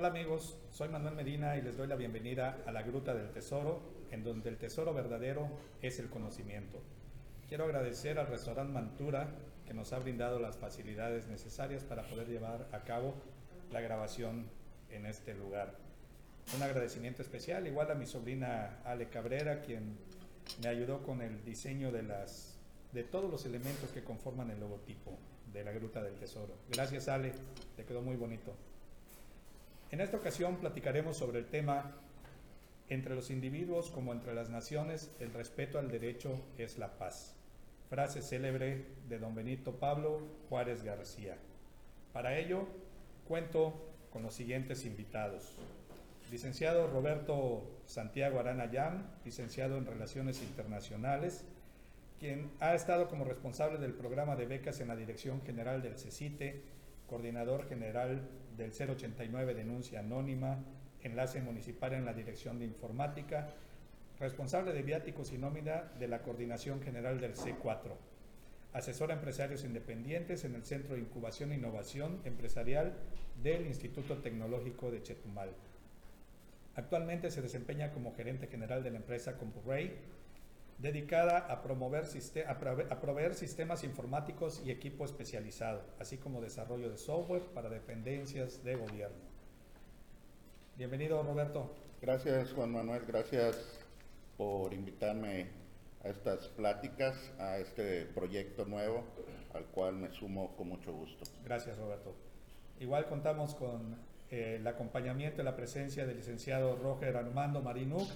Hola amigos, soy Manuel Medina y les doy la bienvenida a la Gruta del Tesoro, en donde el tesoro verdadero es el conocimiento. Quiero agradecer al restaurante Mantura que nos ha brindado las facilidades necesarias para poder llevar a cabo la grabación en este lugar. Un agradecimiento especial igual a mi sobrina Ale Cabrera, quien me ayudó con el diseño de, las, de todos los elementos que conforman el logotipo de la Gruta del Tesoro. Gracias Ale, te quedó muy bonito. En esta ocasión platicaremos sobre el tema entre los individuos como entre las naciones, el respeto al derecho es la paz. Frase célebre de don Benito Pablo Juárez García. Para ello, cuento con los siguientes invitados. Licenciado Roberto Santiago Arana Yam, licenciado en Relaciones Internacionales, quien ha estado como responsable del programa de becas en la Dirección General del CECITE, coordinador general del 089 Denuncia Anónima, enlace municipal en la Dirección de Informática, responsable de viáticos y nómina de la Coordinación General del C4, asesor a empresarios independientes en el Centro de Incubación e Innovación Empresarial del Instituto Tecnológico de Chetumal. Actualmente se desempeña como gerente general de la empresa CompuRay, dedicada a, promover, a proveer sistemas informáticos y equipo especializado, así como desarrollo de software para dependencias de gobierno. Bienvenido, Roberto. Gracias, Juan Manuel. Gracias por invitarme a estas pláticas, a este proyecto nuevo, al cual me sumo con mucho gusto. Gracias, Roberto. Igual contamos con eh, el acompañamiento y la presencia del licenciado Roger Armando Marinuk.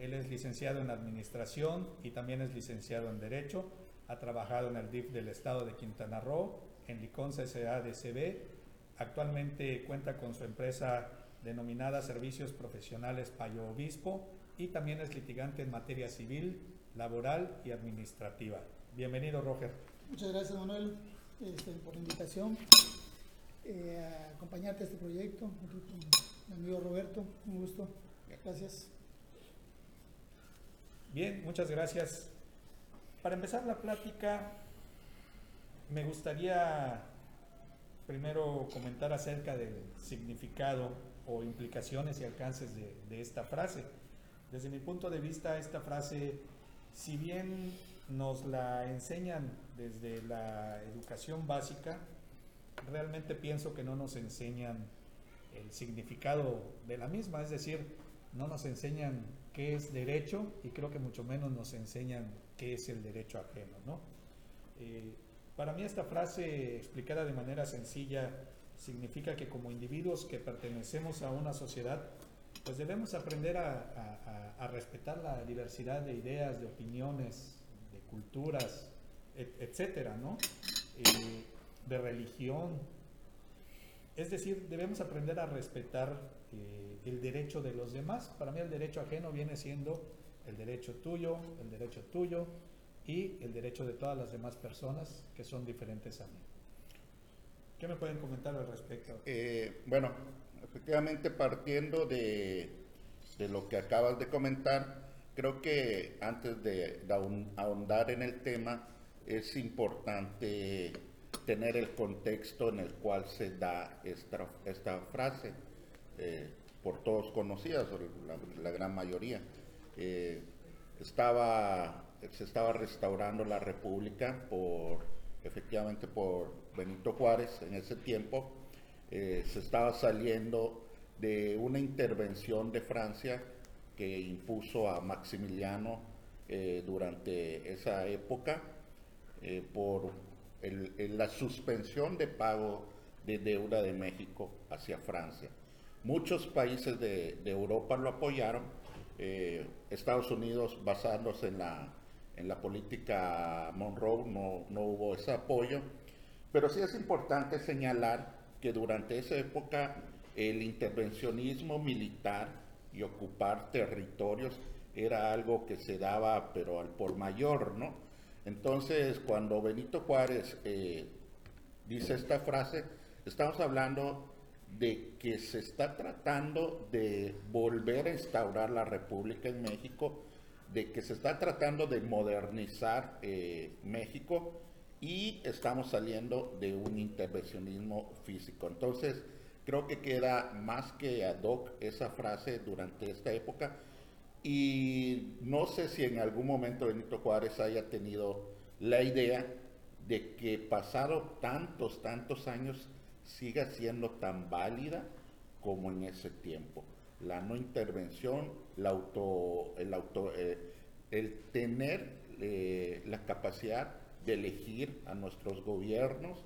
Él es licenciado en Administración y también es licenciado en Derecho. Ha trabajado en el DIF del Estado de Quintana Roo, en Liconza SADCB. Actualmente cuenta con su empresa denominada Servicios Profesionales Payo Obispo y también es litigante en materia civil, laboral y administrativa. Bienvenido, Roger. Muchas gracias, Manuel, este, por la invitación eh, a acompañarte a este proyecto. Mi amigo Roberto, un gusto. Gracias. Bien, muchas gracias. Para empezar la plática, me gustaría primero comentar acerca del significado o implicaciones y alcances de, de esta frase. Desde mi punto de vista, esta frase, si bien nos la enseñan desde la educación básica, realmente pienso que no nos enseñan el significado de la misma, es decir, no nos enseñan qué es derecho y creo que mucho menos nos enseñan qué es el derecho ajeno. ¿no? Eh, para mí esta frase explicada de manera sencilla significa que como individuos que pertenecemos a una sociedad, pues debemos aprender a, respetar la diversidad de ideas, de opiniones, de culturas, et, etcétera, ¿no? Eh, de religión. Es decir, debemos aprender a respetar eh, el derecho de los demás. Para mí el derecho ajeno viene siendo el derecho tuyo, el derecho tuyo y el derecho de todas las demás personas que son diferentes a mí. ¿Qué me pueden comentar al respecto? Eh, bueno, efectivamente partiendo de, de, lo que acabas de comentar, creo que antes de, de ahondar en el tema, es importante tener el contexto en el cual se da esta, esta frase, eh, por todos conocidas, la, la gran mayoría. Eh, estaba, se estaba restaurando la República por, efectivamente, por Benito Juárez en ese tiempo. Eh, se estaba saliendo de una intervención de Francia que impuso a Maximiliano durante esa época por la suspensión de pago de deuda de México hacia Francia. Muchos países de, Europa lo apoyaron, eh, Estados Unidos basándose en la, en la política Monroe no, no hubo ese apoyo, pero sí es importante señalar que durante esa época el intervencionismo militar y ocupar territorios era algo que se daba pero al por mayor, ¿no? Entonces, cuando Benito Juárez eh, dice esta frase, estamos hablando de que se está tratando de volver a instaurar la República en México, de que se está tratando de modernizar eh, México y estamos saliendo de un intervencionismo físico. Entonces, creo que queda más que ad hoc esa frase durante esta época y no sé si en algún momento Benito Juárez haya tenido la idea de que pasado tantos, tantos años siga siendo tan válida como en ese tiempo. La no intervención, eh, el tener eh, la capacidad de elegir a nuestros gobiernos,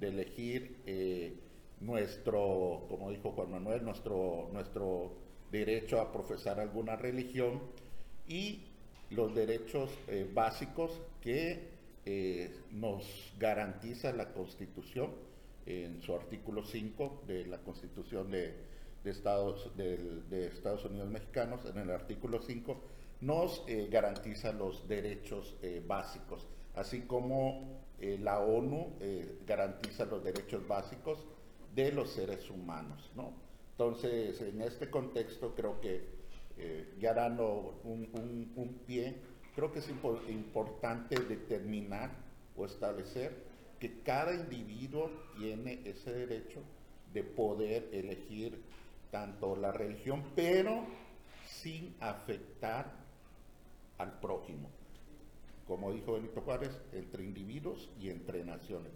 de elegir eh, nuestro, como dijo Juan Manuel, nuestro, nuestro derecho a profesar alguna religión y los derechos básicos que nos garantiza la Constitución en su artículo 5 de la Constitución de, Estados, de, Estados Unidos mexicanos, en el artículo 5, nos eh, garantiza los derechos eh, básicos, así como eh, la ONU garantiza los derechos básicos de los seres humanos. ¿no? Entonces, en este contexto creo que, ya dando un, un, pie, creo que es importante determinar o establecer que cada individuo tiene ese derecho de poder elegir tanto la religión, pero sin afectar al prójimo. Como dijo Benito Juárez, entre individuos y entre naciones.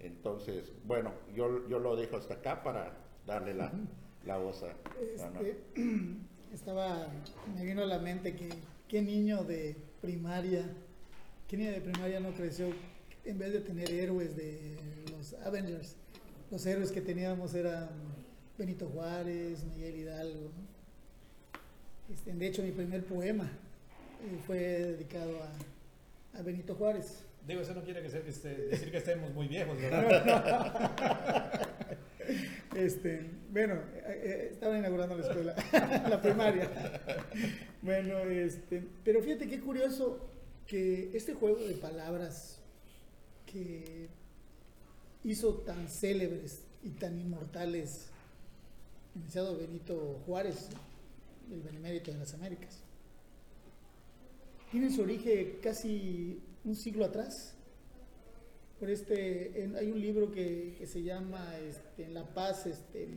Entonces, bueno, yo, yo lo dejo hasta acá para darle la, la voz a... Este, estaba, me vino a la mente que qué niño de primaria, qué niño de primaria no creció en vez de tener héroes de los Avengers, los héroes que teníamos eran Benito Juárez, Miguel Hidalgo. Este, de hecho, mi primer poema eh, fue dedicado a, Benito Juárez. Digo, eso no quiere decir que estemos muy viejos, ¿verdad? Este, bueno, eh, eh, estaba inaugurando la escuela, la primaria. Bueno, este, pero fíjate qué curioso que este juego de palabras que hizo tan célebres y tan inmortales el iniciado Benito Juárez, el benemérito de las Américas. Tiene su origen casi un siglo atrás. Por este, hay un libro que, se llama este, La Paz, este,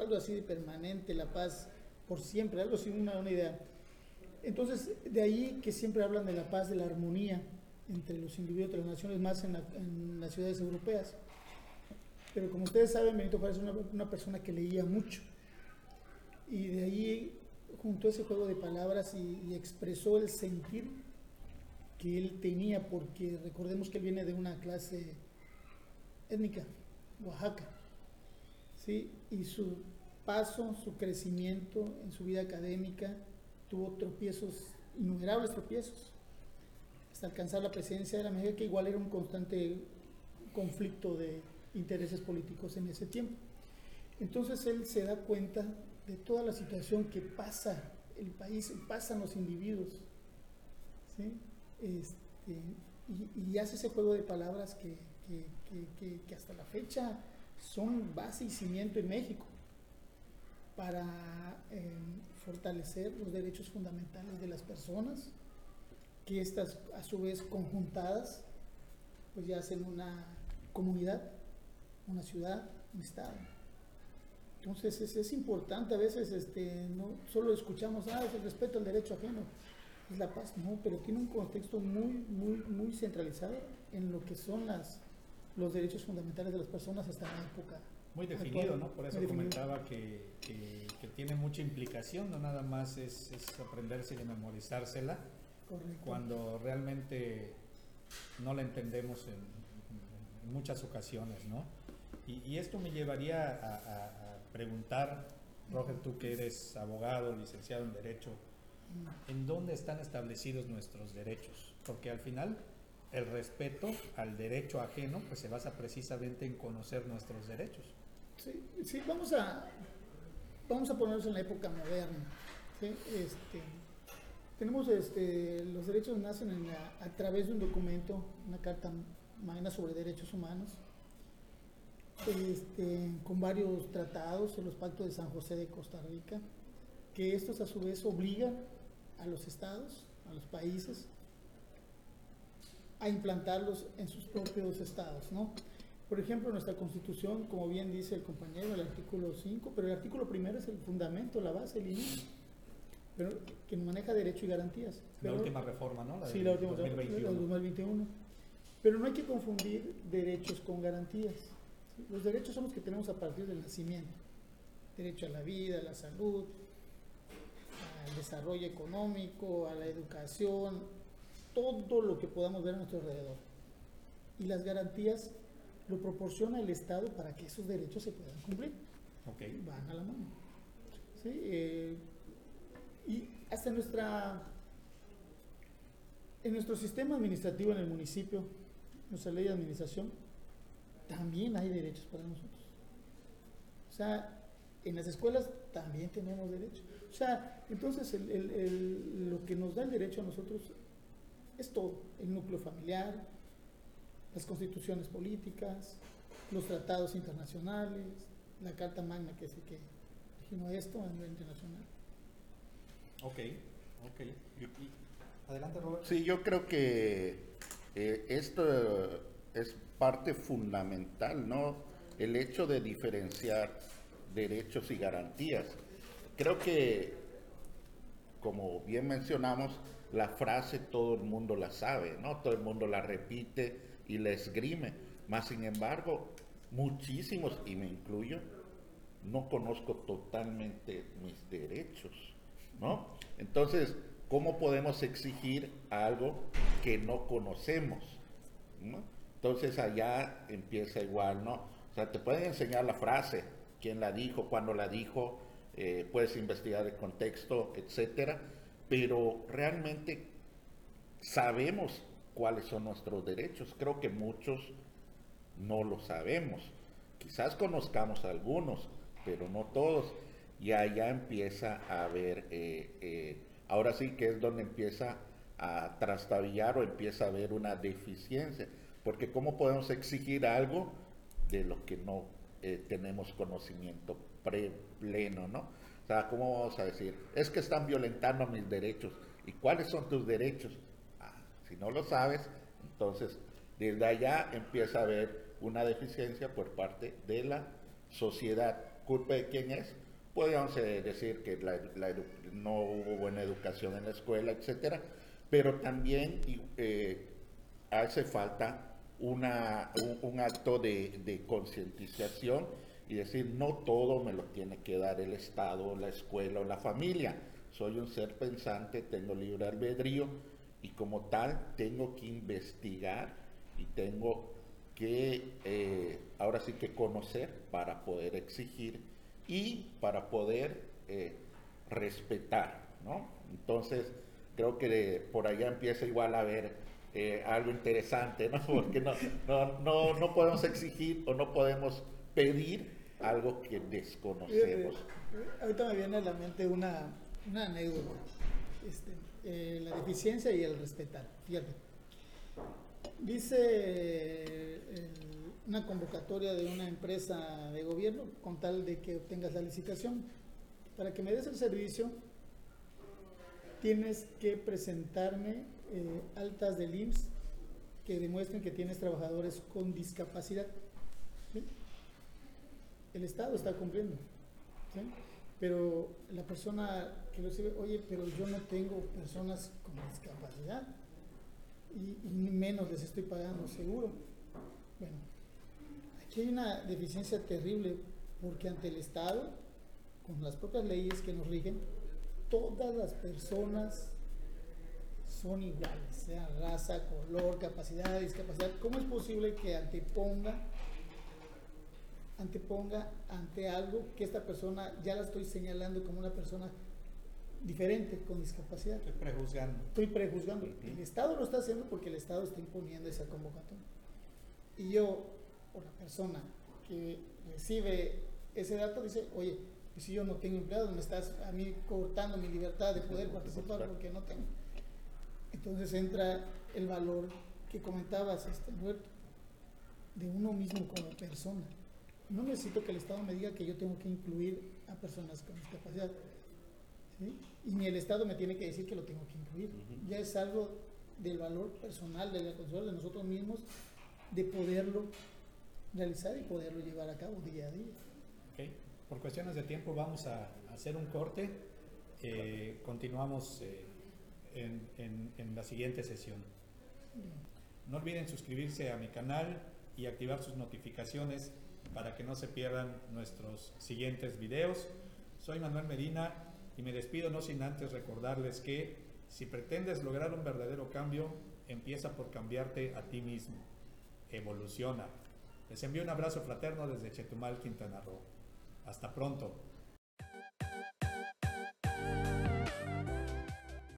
algo así de permanente, La Paz por siempre, algo así, una, una idea. Entonces, de ahí que siempre hablan de la paz, de la armonía entre los individuos de las naciones, más en, las ciudades europeas. Pero como ustedes saben, Benito Juárez es una, persona que leía mucho. Y de ahí juntó ese juego de palabras y, expresó el sentir que él tenía, porque recordemos que él viene de una clase étnica, Oaxaca. ¿sí? Y su paso, su crecimiento en su vida académica, tuvo tropiezos, innumerables tropiezos alcanzar la presidencia de la México, que igual era un constante conflicto de intereses políticos en ese tiempo. Entonces él se da cuenta de toda la situación que pasa el país, pasan los individuos, este, y, hace ese juego de palabras que, hasta la fecha son base y cimiento en México para eh, fortalecer los derechos fundamentales de las personas, que estas a su vez conjuntadas pues ya hacen una comunidad, una ciudad, un estado. Entonces es, es importante a veces, este, no solo escuchamos, ah, es el respeto al derecho ajeno, es la paz, no, pero tiene un contexto muy, muy, muy centralizado en lo que son las, los derechos fundamentales de las personas hasta la época. Muy definido, ¿no? Por eso comentaba que, que, tiene mucha implicación, no nada más es, es aprenderse y memorizársela, cuando realmente no la entendemos en, muchas ocasiones, ¿no? Y, esto me llevaría a, preguntar, Roger, tú que eres abogado, licenciado en Derecho, ¿en dónde están establecidos nuestros derechos? Porque al final el respeto al derecho ajeno pues se basa precisamente en conocer nuestros derechos. Sí, sí vamos a vamos a ponernos en la época moderna. ¿sí? Este, tenemos este, los derechos nacen a través de un documento, una carta magna sobre derechos humanos, este, con varios tratados, los pactos de San José de Costa Rica, que estos a su vez obligan a los estados, a los países, a implantarlos en sus propios estados, ¿no? Por ejemplo, nuestra constitución, como bien dice el compañero, el artículo 5, pero el artículo primero es el fundamento, la base, el inicio, pero que maneja derecho y garantías. la última reforma, ¿no? sí, la última 2021. 2021. Pero no hay que confundir derechos con garantías. Los derechos son los que tenemos a partir del nacimiento. Derecho a la vida, a la salud, al desarrollo económico, a la educación, todo lo que podamos ver a nuestro alrededor. Y las garantías lo proporciona el Estado para que esos derechos se puedan cumplir. Okay. Van a la mano. ¿Sí? Eh, y hasta nuestra, en nuestro sistema administrativo en el municipio, nuestra ley de administración, también hay derechos para nosotros. O sea, en las escuelas también tenemos derechos. O sea, entonces lo que nos da el derecho a nosotros es todo, el núcleo familiar, las constituciones políticas, los tratados internacionales, la Carta Magna que es el que dijimos esto a nivel internacional. Ok, ok. Adelante, Robert. Sí, yo creo que eh, esto es parte fundamental, ¿no? El hecho de diferenciar derechos y garantías. Creo que, como bien mencionamos, la frase todo el mundo la sabe, ¿no? Todo el mundo la repite y la esgrime. Más sin embargo, muchísimos, y me incluyo, no conozco totalmente mis derechos, ¿no? Entonces, ¿cómo podemos exigir algo que no conocemos? Entonces allá empieza igual, ¿no? O sea, te pueden enseñar la frase, quién la dijo, cuándo la dijo, eh, puedes investigar el contexto, etcétera, pero realmente sabemos cuáles son nuestros derechos. Creo que muchos no lo sabemos. Quizás conozcamos algunos, pero no todos. Y allá empieza a haber, eh, eh, ahora sí que es donde empieza a trastabillar o empieza a haber una deficiencia. Porque ¿cómo podemos exigir algo de lo que no eh, tenemos conocimiento pleno, ¿no? O sea, ¿cómo vamos a decir? Es que están violentando mis derechos. ¿Y cuáles son tus derechos? Ah, si no lo sabes, entonces desde allá empieza a haber una deficiencia por parte de la sociedad. ¿Culpa de quién es? Podríamos eh, decir que no hubo buena educación en la escuela, etcétera, pero también eh, hace falta un, acto de, de concientización y decir, no todo me lo tiene que dar el Estado, la escuela o la familia. Soy un ser pensante, tengo libre albedrío y como tal tengo que investigar y tengo que, eh, ahora sí que conocer para poder exigir y para poder eh, respetar, ¿no? Entonces, creo que por allá empieza igual a haber eh, algo interesante, ¿no? Porque no, no, no, no podemos exigir o no podemos pedir algo que desconocemos. ahorita me viene a la mente una, una anécdota. Este, eh, la deficiencia y el respetar. Fíjate. Dice eh, una convocatoria de una empresa de gobierno con tal de que obtengas la licitación. Para que me des el servicio, tienes que presentarme eh, altas del IMSS que demuestren que tienes trabajadores con discapacidad el Estado está cumpliendo. Pero la persona que lo recibe, oye, pero yo no tengo personas con discapacidad y, ni menos les estoy pagando seguro. Bueno, aquí hay una deficiencia terrible porque ante el Estado, con las propias leyes que nos rigen, todas las personas son iguales, sea raza, color, capacidad, discapacidad. ¿Cómo es posible que anteponga anteponga ante algo que esta persona ya la estoy señalando como una persona diferente, con discapacidad. Estoy prejuzgando. Estoy prejuzgando. El Estado lo está haciendo porque el Estado está imponiendo esa convocatoria. Y yo, o la persona que recibe ese dato, dice, oye, pues si yo no tengo empleados, me estás a mí cortando mi libertad de poder participar porque no tengo. Entonces entra el valor que comentabas, este, Roberto, de uno mismo como persona no necesito que el Estado me diga que yo tengo que incluir a personas con discapacidad. Y ni el Estado me tiene que decir que lo tengo que incluir. Ya es algo del valor personal, de la de nosotros mismos, de poderlo, realizar y poderlo llevar a cabo día a día. Ok, Por cuestiones de tiempo vamos a hacer un corte. Eh, continuamos eh, en, en- en la siguiente sesión. No olviden suscribirse a mi canal y activar sus notificaciones para que no se pierdan nuestros siguientes videos. Soy Manuel Medina y me despido no sin antes recordarles que si pretendes lograr un verdadero cambio, empieza por cambiarte a ti mismo. Evoluciona. Les envío un abrazo fraterno desde Chetumal, Quintana Roo. Hasta pronto.